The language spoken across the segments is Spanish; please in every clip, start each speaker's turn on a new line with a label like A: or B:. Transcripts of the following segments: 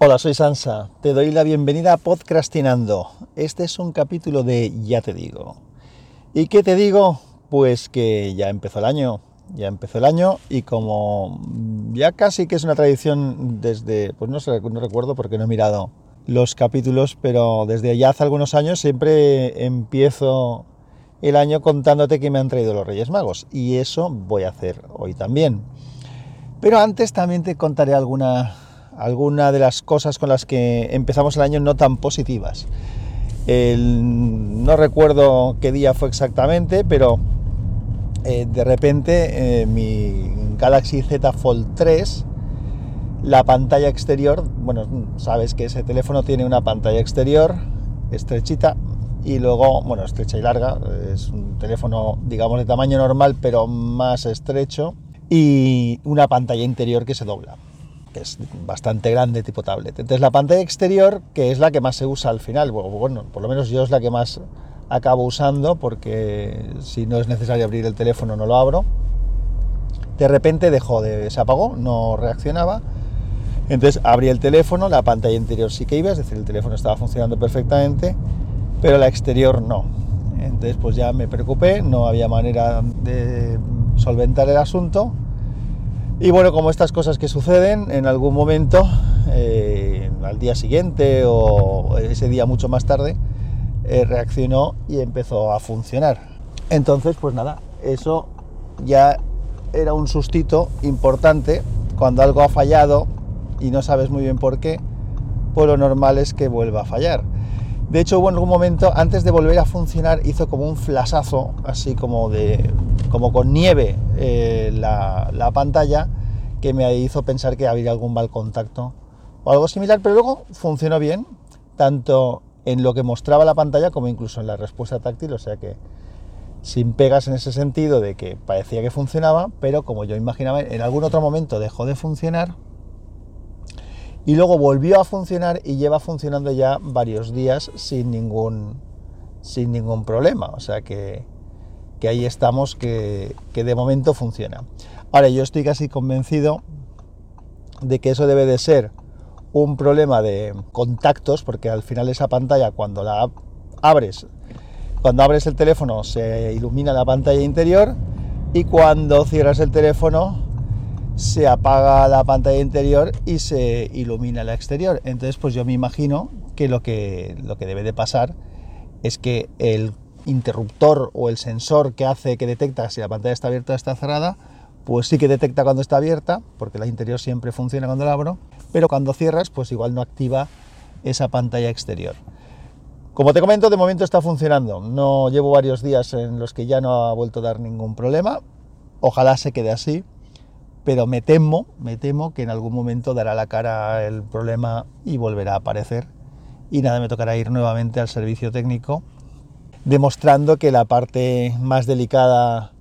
A: Hola, soy Sansa. Te doy la bienvenida a Podcastinando. Este es un capítulo de Ya te digo. ¿Y qué te digo? Pues que ya empezó el año. Ya empezó el año y como ya casi que es una tradición desde, pues no sé, no recuerdo porque no he mirado los capítulos, pero desde ya hace algunos años siempre empiezo el año contándote que me han traído los Reyes Magos. Y eso voy a hacer hoy también. Pero antes también te contaré alguna alguna de las cosas con las que empezamos el año no tan positivas. no recuerdo qué día fue exactamente, pero eh, de repente eh, mi Galaxy Z Fold 3, la pantalla exterior, bueno, sabes que ese teléfono tiene una pantalla exterior estrechita y luego, bueno, estrecha y larga, es un teléfono, digamos, de tamaño normal, pero más estrecho, y una pantalla interior que se dobla que es bastante grande, tipo tablet. Entonces la pantalla exterior, que es la que más se usa al final, bueno, por lo menos yo es la que más acabo usando, porque si no es necesario abrir el teléfono no lo abro. De repente dejó de, se apagó, no reaccionaba. Entonces abrí el teléfono, la pantalla interior sí que iba, es decir, el teléfono estaba funcionando perfectamente, pero la exterior no. Entonces pues ya me preocupé, no había manera de solventar el asunto y bueno, como estas cosas que suceden, en algún momento, eh, al día siguiente o ese día mucho más tarde, eh, reaccionó y empezó a funcionar. Entonces, pues nada, eso ya era un sustito importante. Cuando algo ha fallado y no sabes muy bien por qué, pues lo normal es que vuelva a fallar. De hecho, hubo en algún momento, antes de volver a funcionar, hizo como un flasazo, así como de como con nieve eh, la, la, pantalla, que me hizo pensar que había algún mal contacto o algo similar, pero luego funcionó bien, tanto en lo que mostraba la pantalla como incluso en la respuesta táctil, o sea que sin pegas en ese sentido de que parecía que funcionaba, pero como yo imaginaba, en algún otro momento dejó de funcionar y luego volvió a funcionar y lleva funcionando ya varios días sin ningún, sin ningún problema. O sea que, ahí estamos, que, de momento funciona. Ahora, yo estoy casi convencido de que eso debe de ser un problema de contactos, porque al final esa pantalla cuando la abres, cuando abres el teléfono se ilumina la pantalla interior y cuando cierras el teléfono se apaga la pantalla interior y se ilumina la exterior. Entonces, pues yo me imagino que lo que, lo que debe de pasar es que el interruptor o el sensor que hace que detecta si la pantalla está abierta o está cerrada, pues sí que detecta cuando está abierta, porque la interior siempre funciona cuando la abro, pero cuando cierras, pues igual no activa esa pantalla exterior. Como te comento, de momento está funcionando. No llevo varios días en los que ya no ha vuelto a dar ningún problema. Ojalá se quede así pero me temo, me temo que en algún momento dará la cara el problema y volverá a aparecer y nada, me tocará ir nuevamente al servicio técnico demostrando que la parte más delicada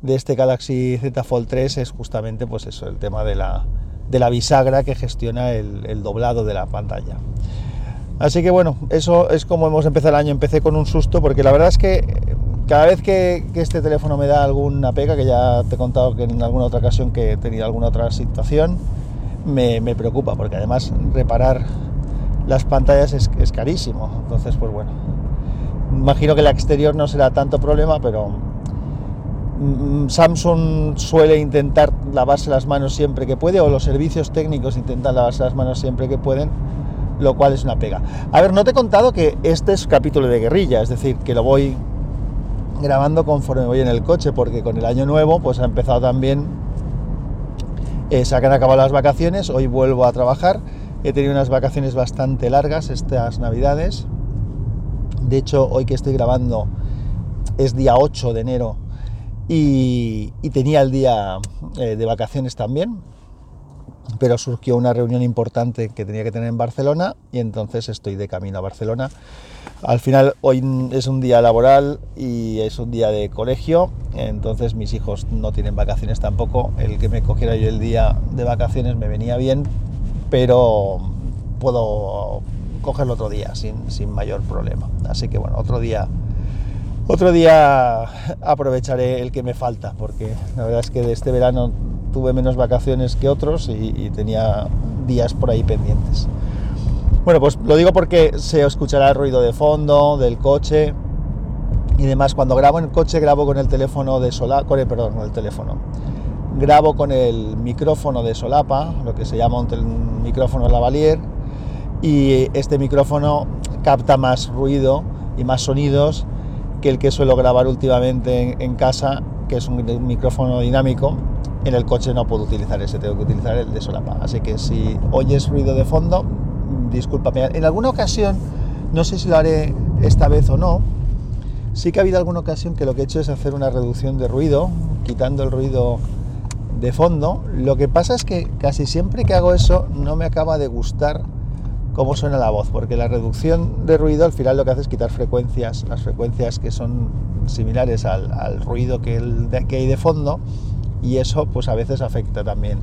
A: de este Galaxy Z Fold 3 es justamente pues eso, el tema de la, de la bisagra que gestiona el, el doblado de la pantalla. Así que bueno, eso es como hemos empezado el año. Empecé con un susto porque la verdad es que cada vez que, este teléfono me da alguna pega, que ya te he contado que en alguna otra ocasión que he tenido alguna otra situación, me, preocupa, porque además reparar las pantallas es, carísimo. Entonces, pues bueno, imagino que la exterior no será tanto problema, pero mm, Samsung suele intentar lavarse las manos siempre que puede, o los servicios técnicos intentan lavarse las manos siempre que pueden, lo cual es una pega. A ver, no te he contado que este es capítulo de guerrilla, es decir, que lo voy grabando conforme voy en el coche, porque con el año nuevo pues ha empezado también, eh, se han acabado las vacaciones, hoy vuelvo a trabajar, he tenido unas vacaciones bastante largas estas navidades, de hecho hoy que estoy grabando es día 8 de enero y, tenía el día eh, de vacaciones también, pero surgió una reunión importante que tenía que tener en Barcelona y entonces estoy de camino a Barcelona. Al final hoy es un día laboral y es un día de colegio, entonces mis hijos no tienen vacaciones tampoco. El que me cogiera yo el día de vacaciones me venía bien, pero puedo cogerlo otro día sin, sin mayor problema. Así que bueno, otro día otro día aprovecharé el que me falta, porque la verdad es que de este verano tuve menos vacaciones que otros y, tenía días por ahí pendientes. Bueno, pues lo digo porque se escuchará el ruido de fondo del coche y demás. Cuando grabo en el coche grabo con el teléfono de solapa, con perdón, con el teléfono. Grabo con el micrófono de solapa, lo que se llama un, micrófono lavalier, y este micrófono capta más ruido y más sonidos que el que suelo grabar últimamente en, casa, que es un micrófono dinámico. En el coche no puedo utilizar ese, tengo que utilizar el de solapa. Así que si oyes ruido de fondo, discúlpame. En alguna ocasión, no sé si lo haré esta vez o no, sí que ha habido alguna ocasión que lo que he hecho es hacer una reducción de ruido, quitando el ruido de fondo. Lo que pasa es que casi siempre que hago eso no me acaba de gustar cómo suena la voz, porque la reducción de ruido al final lo que hace es quitar frecuencias, las frecuencias que son similares al, ruido que, hay de fondo, y eso pues a veces afecta también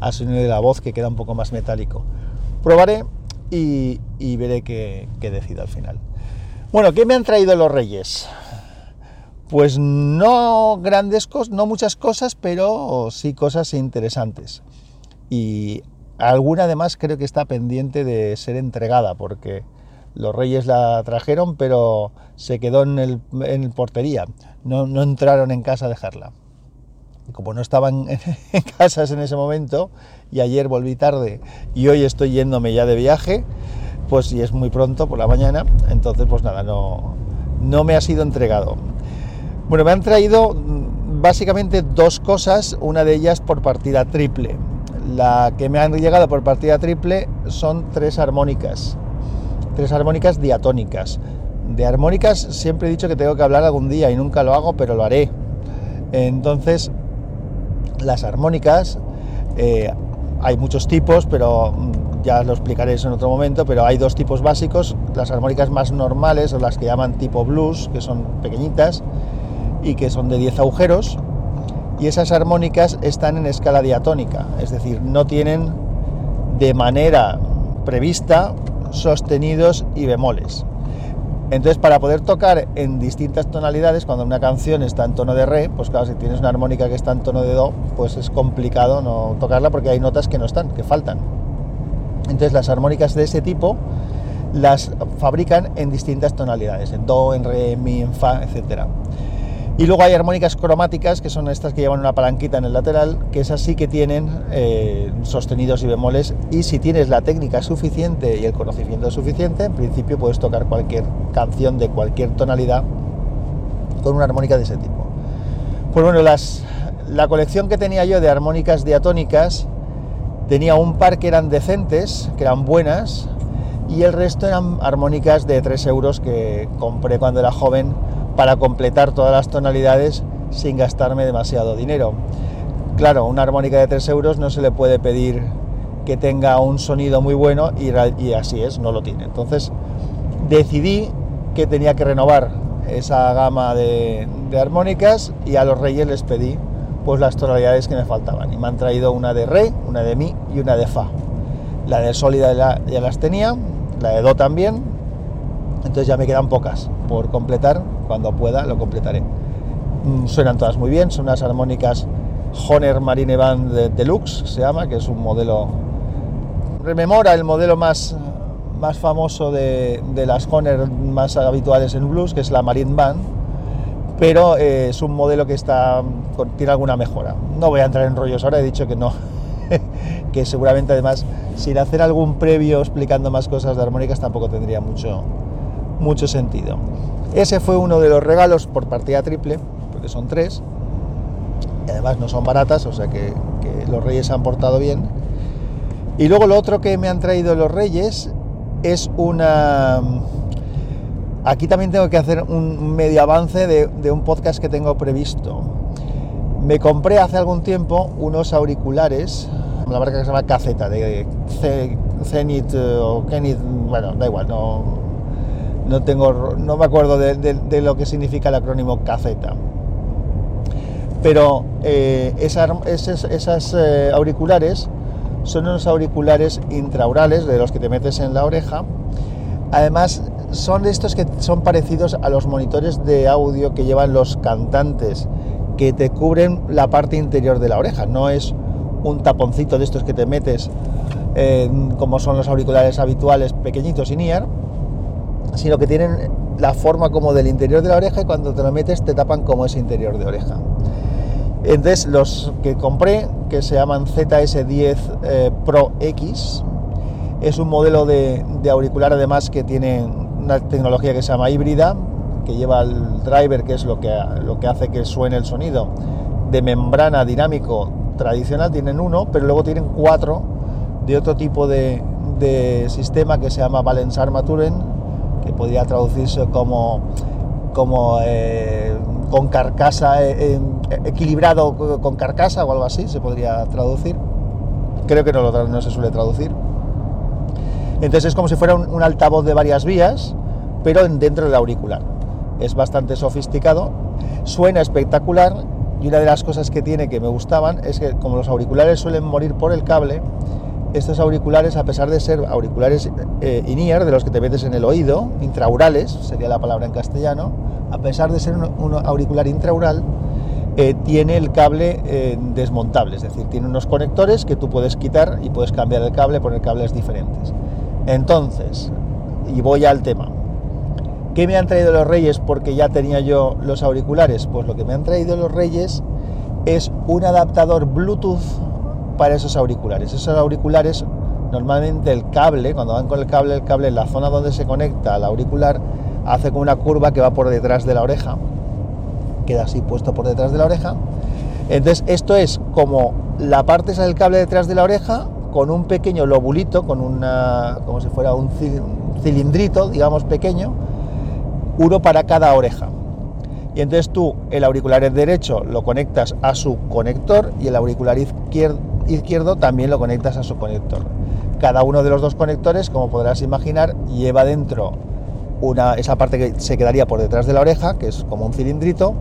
A: al sonido de la voz que queda un poco más metálico. Probaré y, veré qué, qué decido al final. Bueno, ¿qué me han traído los reyes? Pues no grandes cosas, no muchas cosas, pero sí cosas interesantes. Y alguna además creo que está pendiente de ser entregada, porque los reyes la trajeron, pero se quedó en, el, portería. No, entraron en casa a dejarla. como no estaban en casas en ese momento, y ayer volví tarde, y hoy estoy yéndome ya de viaje, pues si es muy pronto por la mañana, entonces pues nada, no, no me ha sido entregado. Bueno, me han traído mm, básicamente dos cosas, una de ellas por partida triple. La que me han llegado por partida triple son tres armónicas, tres armónicas diatónicas. De armónicas siempre he dicho que tengo que hablar algún día y nunca lo hago, pero lo haré. Entonces, las armónicas, eh, hay muchos tipos, pero mm, ya lo explicaré en otro momento, pero hay dos tipos básicos, las armónicas más normales, o las que llaman tipo blues, que son pequeñitas y que son de 10 agujeros, y esas armónicas están en escala diatónica, es decir, no tienen de manera prevista sostenidos y bemoles. Entonces, para poder tocar en distintas tonalidades, cuando una canción está en tono de re, pues claro, si tienes una armónica que está en tono de do, pues es complicado no tocarla porque hay notas que no están, que faltan. Entonces, las armónicas de ese tipo las fabrican en distintas tonalidades, en do, en re, en mi, en fa, etcétera. Y luego hay armónicas cromáticas, que son estas que llevan una palanquita en el lateral, que es así que tienen eh, sostenidos y bemoles. Y si tienes la técnica suficiente y el conocimiento suficiente, en principio puedes tocar cualquier canción de cualquier tonalidad con una armónica de ese tipo. Pues bueno, las, la colección que tenía yo de armónicas diatónicas tenía un par que eran decentes, que eran buenas, y el resto eran armónicas de 3 euros que compré cuando era joven para completar todas las tonalidades sin gastarme demasiado dinero. Claro, una armónica de 3 euros no se le puede pedir que tenga un sonido muy bueno y, así es, no lo tiene. Entonces decidí que tenía que renovar esa gama de, armónicas y a los reyes les pedí pues las tonalidades que me faltaban y me han traído una de re, una de mi y una de fa. La de sólida ya las tenía, la de do también, entonces ya me quedan pocas por completar cuando pueda lo completaré. Mm, suenan todas muy bien, son unas armónicas Honer Marine Band Deluxe, se llama, que es un modelo, rememora el modelo más, más famoso de, las Honer más habituales en blues, que es la Marine Band, pero eh, es un modelo que está, tiene alguna mejora. No voy a entrar en rollos ahora, he dicho que no, que seguramente además sin hacer algún previo explicando más cosas de armónicas tampoco tendría mucho, mucho sentido. Ese fue uno de los regalos por partida triple, porque son tres, y además no son baratas, o sea que, los reyes se han portado bien. Y luego lo otro que me han traído los reyes es una... Aquí también tengo que hacer un medio avance de, un podcast que tengo previsto. Me compré hace algún tiempo unos auriculares, la marca que se llama Caceta, de Zenith o Kenith, bueno, da igual, no, no tengo, no me acuerdo de, lo que significa el acrónimo CAZETA. Pero eh, esas, eh, auriculares son unos auriculares intraurales de los que te metes en la oreja. Además, son estos que son parecidos a los monitores de audio que llevan los cantantes, que te cubren la parte interior de la oreja. No es un taponcito de estos que te metes, como son los auriculares habituales pequeñitos in ear, sino que tienen la forma como del interior de la oreja y cuando te lo metes te tapan como ese interior de oreja. Entonces los que compré, que se llaman ZS10 eh, Pro X, es un modelo de, auricular además que tiene una tecnología que se llama híbrida, que lleva el driver, que es lo que, lo que hace que suene el sonido, de membrana dinámico tradicional, tienen uno, pero luego tienen cuatro de otro tipo de, sistema que se llama Valens Armaturen, que podría traducirse como, como eh, con carcasa, eh, equilibrado con carcasa o algo así, se podría traducir. Creo que no, no se suele traducir. Entonces es como si fuera un, altavoz de varias vías, pero dentro del auricular. Es bastante sofisticado, suena espectacular y una de las cosas que tiene que me gustaban es que como los auriculares suelen morir por el cable, estos auriculares, a pesar de ser auriculares eh, in-ear, de los que te metes en el oído, intraurales, sería la palabra en castellano, a pesar de ser un, auricular intraural, eh, tiene el cable eh, desmontable, es decir, tiene unos conectores que tú puedes quitar y puedes cambiar el cable, poner cables diferentes. Entonces, y voy al tema. ¿Qué me han traído los Reyes porque ya tenía yo los auriculares? Pues lo que me han traído los Reyes es un adaptador Bluetooth para esos auriculares. Esos auriculares, normalmente el cable, cuando van con el cable, el cable en la zona donde se conecta al auricular, hace como una curva que va por detrás de la oreja, queda así puesto por detrás de la oreja. Entonces esto es como la parte esa del cable detrás de la oreja con un pequeño lobulito, con una, como si fuera un cilindrito, digamos pequeño, uno para cada oreja. Y entonces tú el auricular derecho lo conectas a su conector y el auricular izquierdo, izquierdo también lo conectas a su conector. Cada uno de los dos conectores, como podrás imaginar, lleva dentro una, esa parte que se quedaría por detrás de la oreja, que es como un cilindrito,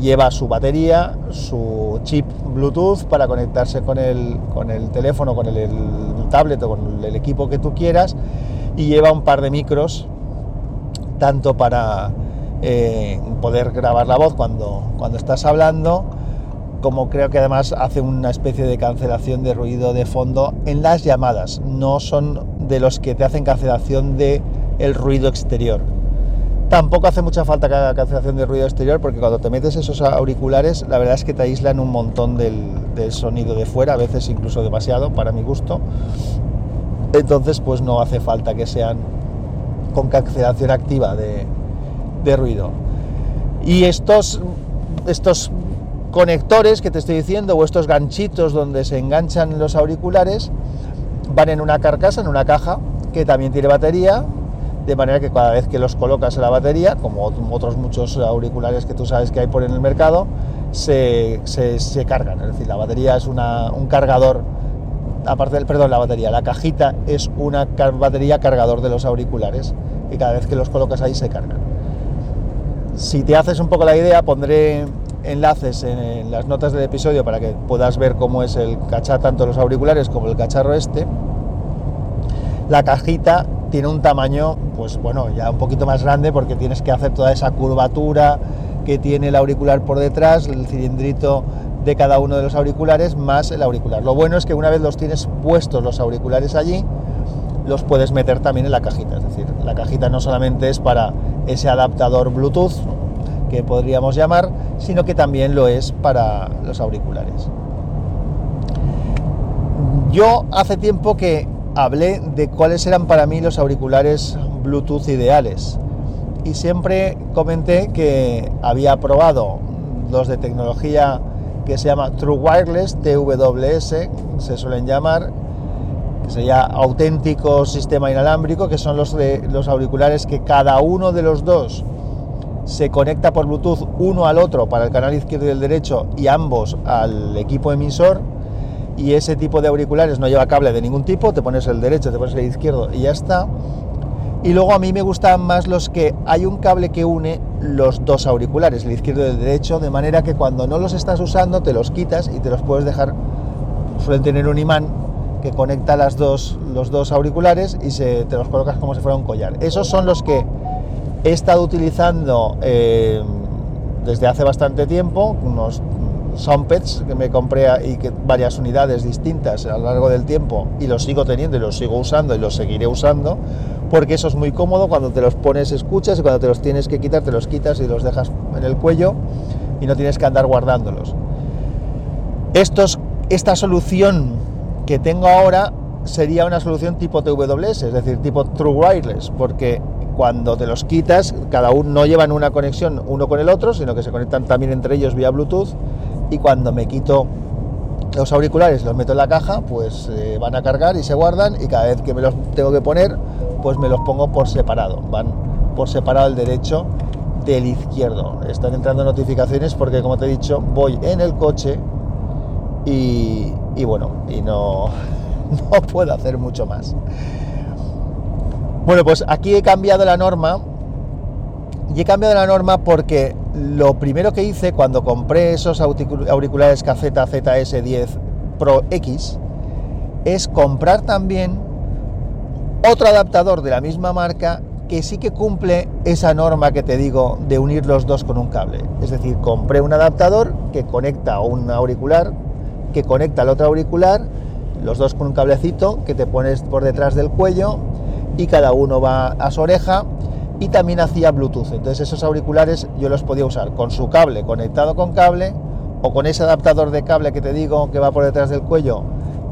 A: lleva su batería, su chip Bluetooth para conectarse con el, con el teléfono, con el, tablet o con el equipo que tú quieras, y lleva un par de micros, tanto para eh, poder grabar la voz cuando, cuando estás hablando, como creo que además hace una especie de cancelación de ruido de fondo en las llamadas, no son de los que te hacen cancelación de el ruido exterior. Tampoco hace mucha falta cancelación de ruido exterior porque cuando te metes esos auriculares la verdad es que te aíslan un montón del, sonido de fuera, a veces incluso demasiado para mi gusto. Entonces pues no hace falta que sean con cancelación activa de, de ruido. Y estos, estos conectores que te estoy diciendo o estos ganchitos donde se enganchan los auriculares van en una carcasa, en una caja que también tiene batería de manera que cada vez que los colocas en la batería, como otros muchos auriculares que tú sabes que hay por en el mercado, se, se, cargan. Es decir, la batería es una, un cargador, aparte del, perdón, la batería, la cajita es una batería cargador de los auriculares y cada vez que los colocas ahí se cargan. Si te haces un poco la idea, pondré enlaces en, las notas del episodio para que puedas ver cómo es el cacharro, tanto los auriculares como el cacharro este. La cajita tiene un tamaño, pues bueno, ya un poquito más grande porque tienes que hacer toda esa curvatura que tiene el auricular por detrás, el cilindrito de cada uno de los auriculares más el auricular. Lo bueno es que una vez los tienes puestos los auriculares allí, los puedes meter también en la cajita. Es decir, la cajita no solamente es para ese adaptador Bluetooth podríamos llamar, sino que también lo es para los auriculares. Yo hace tiempo que hablé de cuáles eran para mí los auriculares Bluetooth ideales. Y siempre comenté que había probado los de tecnología que se llama True Wireless, TWS, se suelen llamar, que sería auténtico sistema inalámbrico, que son los, de, los auriculares que cada uno de los dos se conecta por Bluetooth uno al otro para el canal izquierdo y el derecho y ambos al equipo emisor y ese tipo de auriculares no lleva cable de ningún tipo, te pones el derecho, te pones el izquierdo y ya está. Y luego a mí me gustan más los que hay un cable que une los dos auriculares, el izquierdo y el derecho, de manera que cuando no los estás usando te los quitas y te los puedes dejar, suelen tener un imán que conecta las dos, los dos auriculares y se, te los colocas como si fuera un collar. Esos son los que he estado utilizando eh, desde hace bastante tiempo, unos Sompets que me compré y que varias unidades distintas a lo largo del tiempo y los sigo teniendo y los sigo usando y los seguiré usando porque eso es muy cómodo cuando te los pones escuchas y cuando te los tienes que quitar te los quitas y los dejas en el cuello y no tienes que andar guardándolos. Estos, esta solución que tengo ahora sería una solución tipo TWS, es decir, tipo True Wireless, porque cuando te los quitas, cada uno no llevan una conexión uno con el otro, sino que se conectan también entre ellos vía Bluetooth. Y cuando me quito los auriculares los meto en la caja, pues eh, van a cargar y se guardan. Y cada vez que me los tengo que poner, pues me los pongo por separado. Van por separado el derecho del izquierdo. Están entrando notificaciones porque, como te he dicho, voy en el coche y, y bueno, y no, no puedo hacer mucho más. Bueno, pues aquí he cambiado la norma y he cambiado la norma porque lo primero que hice cuando compré esos auriculares KZ ZS10 Pro X es comprar también otro adaptador de la misma marca que sí que cumple esa norma que te digo de unir los dos con un cable. Es decir, compré un adaptador que conecta a un auricular, que conecta al otro auricular, los dos con un cablecito que te pones por detrás del cuello y cada uno va a su oreja y también hacía Bluetooth. Entonces esos auriculares yo los podía usar con su cable conectado con cable o con ese adaptador de cable que te digo que va por detrás del cuello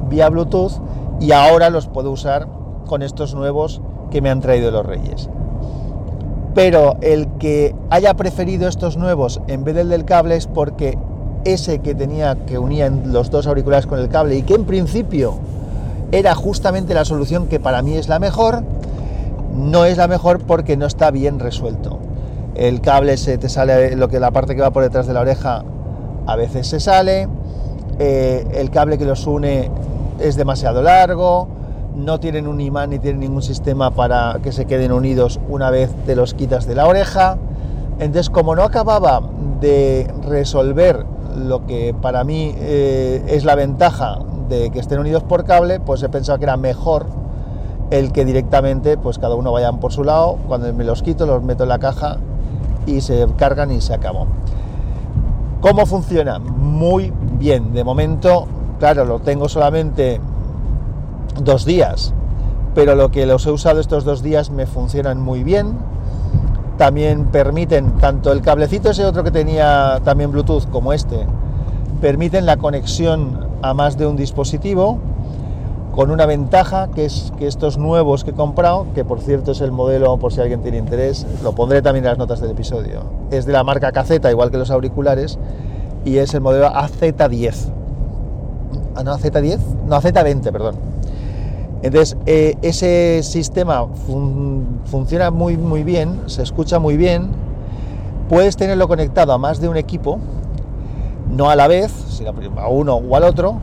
A: vía Bluetooth y ahora los puedo usar con estos nuevos que me han traído los Reyes. Pero el que haya preferido estos nuevos en vez del del cable es porque ese que tenía que unían los dos auriculares con el cable y que en principio era justamente la solución que para mí es la mejor, no es la mejor porque no está bien resuelto. El cable se te sale, lo que la parte que va por detrás de la oreja a veces se sale, eh, el cable que los une es demasiado largo, no tienen un imán ni tienen ningún sistema para que se queden unidos una vez te los quitas de la oreja. Entonces, como no acababa de resolver lo que para mí eh, es la ventaja que estén unidos por cable, pues he pensado que era mejor el que directamente, pues cada uno vayan por su lado, cuando me los quito, los meto en la caja y se cargan y se acabó. ¿Cómo funciona? Muy bien. De momento, claro, lo tengo solamente dos días, pero lo que los he usado estos dos días me funcionan muy bien. También permiten tanto el cablecito ese otro que tenía también Bluetooth como este, permiten la conexión a más de un dispositivo con una ventaja que es que estos nuevos que he comprado, que por cierto es el modelo por si alguien tiene interés, lo pondré también en las notas del episodio, es de la marca KZ, igual que los auriculares, y es el modelo AZ10. Ah, no, AZ10, no, AZ20, perdón. Entonces, eh, ese sistema funciona muy, muy bien, se escucha muy bien, puedes tenerlo conectado a más de un equipo, no a la vez, sino a uno o al otro,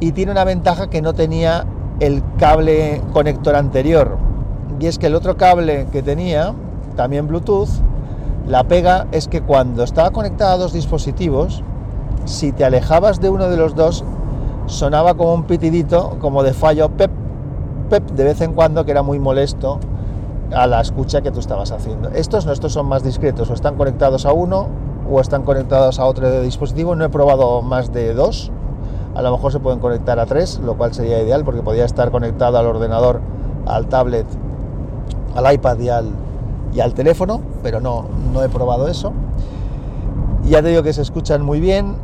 A: y tiene una ventaja que no tenía el cable conector anterior, y es que el otro cable que tenía, también Bluetooth, la pega es que cuando estaba conectado a dos dispositivos, si te alejabas de uno de los dos, sonaba como un pitidito, como de fallo, pep, pep, de vez en cuando, que era muy molesto a la escucha que tú estabas haciendo. Estos no, estos son más discretos, o están conectados a uno o están conectados a otro dispositivo. No he probado más de dos. A lo mejor se pueden conectar a tres, lo cual sería ideal porque podría estar conectado al ordenador, al tablet, al iPad y al, y al teléfono, pero no, no he probado eso. Ya te digo que se escuchan muy bien.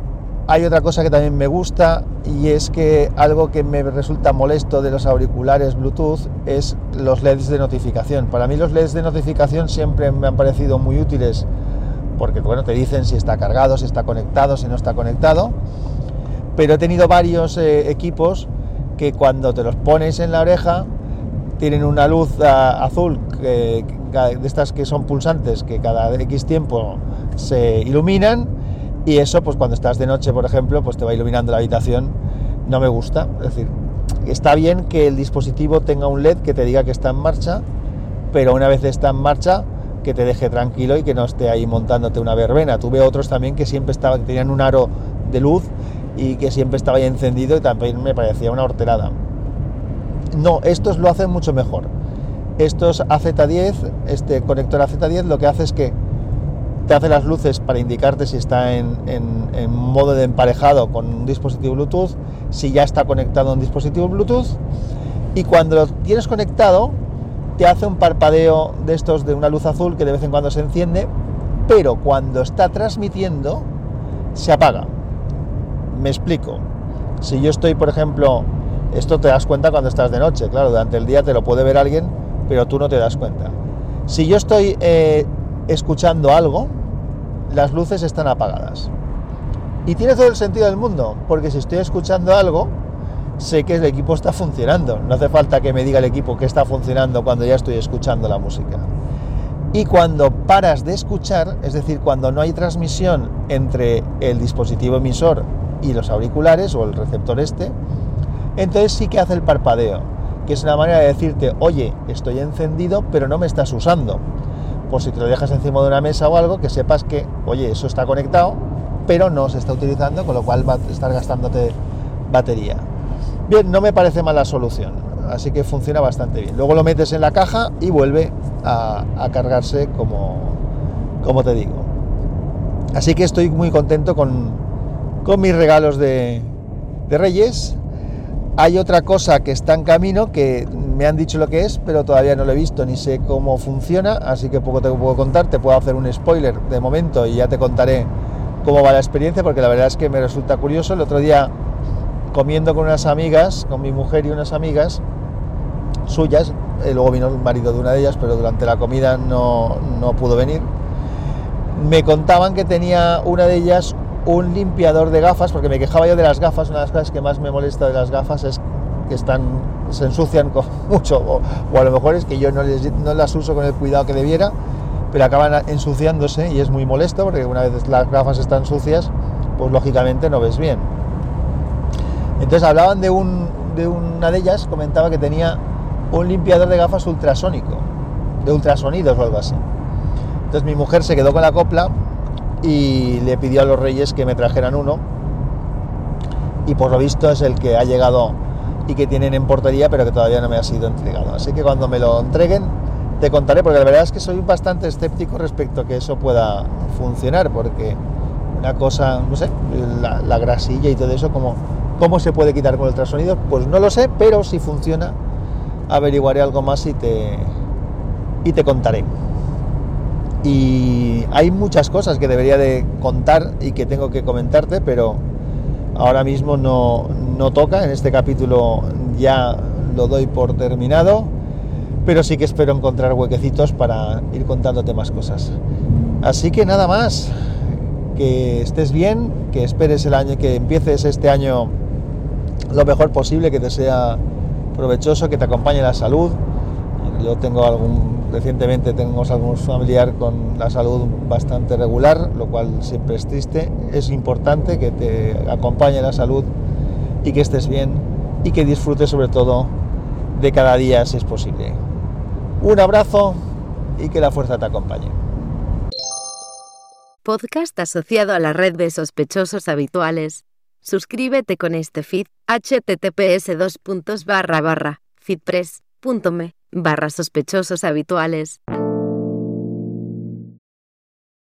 A: Hay otra cosa que también me gusta y es que algo que me resulta molesto de los auriculares Bluetooth es los LEDs de notificación. Para mí los LEDs de notificación siempre me han parecido muy útiles porque bueno, te dicen si está cargado, si está conectado, si no está conectado. Pero he tenido varios eh, equipos que cuando te los pones en la oreja tienen una luz ah, azul de estas que son pulsantes que cada X tiempo se iluminan. Y eso pues cuando estás de noche por ejemplo pues te va iluminando la habitación. No me gusta. Es decir está bien que el dispositivo tenga un LED que te diga que está en marcha pero una vez está en marcha que te deje tranquilo y que no esté ahí montándote una verbena. Tuve otros también que siempre estaba, que tenían un aro de luz y que siempre estaba ahí encendido y también me parecía una horterada. No, estos lo hacen mucho mejor. Estos AZ10, este conector AZ10 lo que hace es que te hace las luces para indicarte si está en, modo de emparejado con un dispositivo Bluetooth, si ya está conectado a un dispositivo Bluetooth, y cuando lo tienes conectado, te hace un parpadeo de estos de una luz azul que de vez en cuando se enciende, pero cuando está transmitiendo, se apaga. Me explico. Si yo estoy, por ejemplo, esto te das cuenta cuando estás de noche, claro, durante el día te lo puede ver alguien, pero tú no te das cuenta. Si yo estoy eh, escuchando algo, las luces están apagadas. Y tiene todo el sentido del mundo, porque si estoy escuchando algo, sé que el equipo está funcionando. No hace falta que me diga el equipo que está funcionando cuando ya estoy escuchando la música. Y cuando paras de escuchar, es decir, cuando no hay transmisión entre el dispositivo emisor y los auriculares o el receptor este, entonces sí que hace el parpadeo, que es una manera de decirte, oye, estoy encendido, pero no me estás usando. Por si te lo dejas encima de una mesa o algo, que sepas que, oye, eso está conectado, pero no se está utilizando, con lo cual va a estar gastándote batería. Bien, no me parece mala solución, así que funciona bastante bien. Luego lo metes en la caja y vuelve a, cargarse como, como te digo. Así que estoy muy contento con, con mis regalos de, de Reyes hay otra cosa que está en camino que me han dicho lo que es, pero todavía no lo he visto ni sé cómo funciona, así que poco te puedo contar. Te puedo hacer un spoiler de momento y ya te contaré cómo va la experiencia, porque la verdad es que me resulta curioso. El otro día, comiendo con unas amigas, con mi mujer y unas amigas suyas, eh, luego vino el marido de una de ellas, pero durante la comida no, no pudo venir, me contaban que tenía una de ellas un limpiador de gafas, porque me quejaba yo de las gafas, una de las cosas que más me molesta de las gafas es que están, se ensucian con mucho, o, a lo mejor es que yo no las uso con el cuidado que debiera, pero acaban ensuciándose y es muy molesto porque una vez las gafas están sucias, pues lógicamente no ves bien. Entonces hablaban de, un, de una de ellas, comentaba que tenía un limpiador de gafas ultrasónico, de ultrasonidos o algo así. Entonces mi mujer se quedó con la copla y le pidió a los reyes que me trajeran uno y por lo visto es el que ha llegado y que tienen en portería pero que todavía no me ha sido entregado. Así que cuando me lo entreguen te contaré porque la verdad es que soy bastante escéptico respecto a que eso pueda funcionar porque una cosa, no sé, la, grasilla y todo eso, ¿cómo, ¿cómo se puede quitar con el ultrasonido? Pues no lo sé, pero si funciona averiguaré algo más y te, y te contaré y hay muchas cosas que debería de contar y que tengo que comentarte, pero ahora mismo no, no toca, en este capítulo ya lo doy por terminado, pero sí que espero encontrar huequecitos para ir contándote más cosas. Así que nada más, que estés bien, que esperes el año, que empieces este año lo mejor posible, que te sea provechoso, que te acompañe la salud. Yo tengo algún Recientemente tenemos algún familiar con la salud bastante regular, lo cual siempre es triste. Es importante que te acompañe la salud y que estés bien y que disfrutes sobre todo de cada día si es posible. Un abrazo y que la fuerza te acompañe.
B: Podcast asociado a la red de sospechosos habituales. Suscríbete con este feed https dos barra barra feedpress.me barra sospechosos habituales.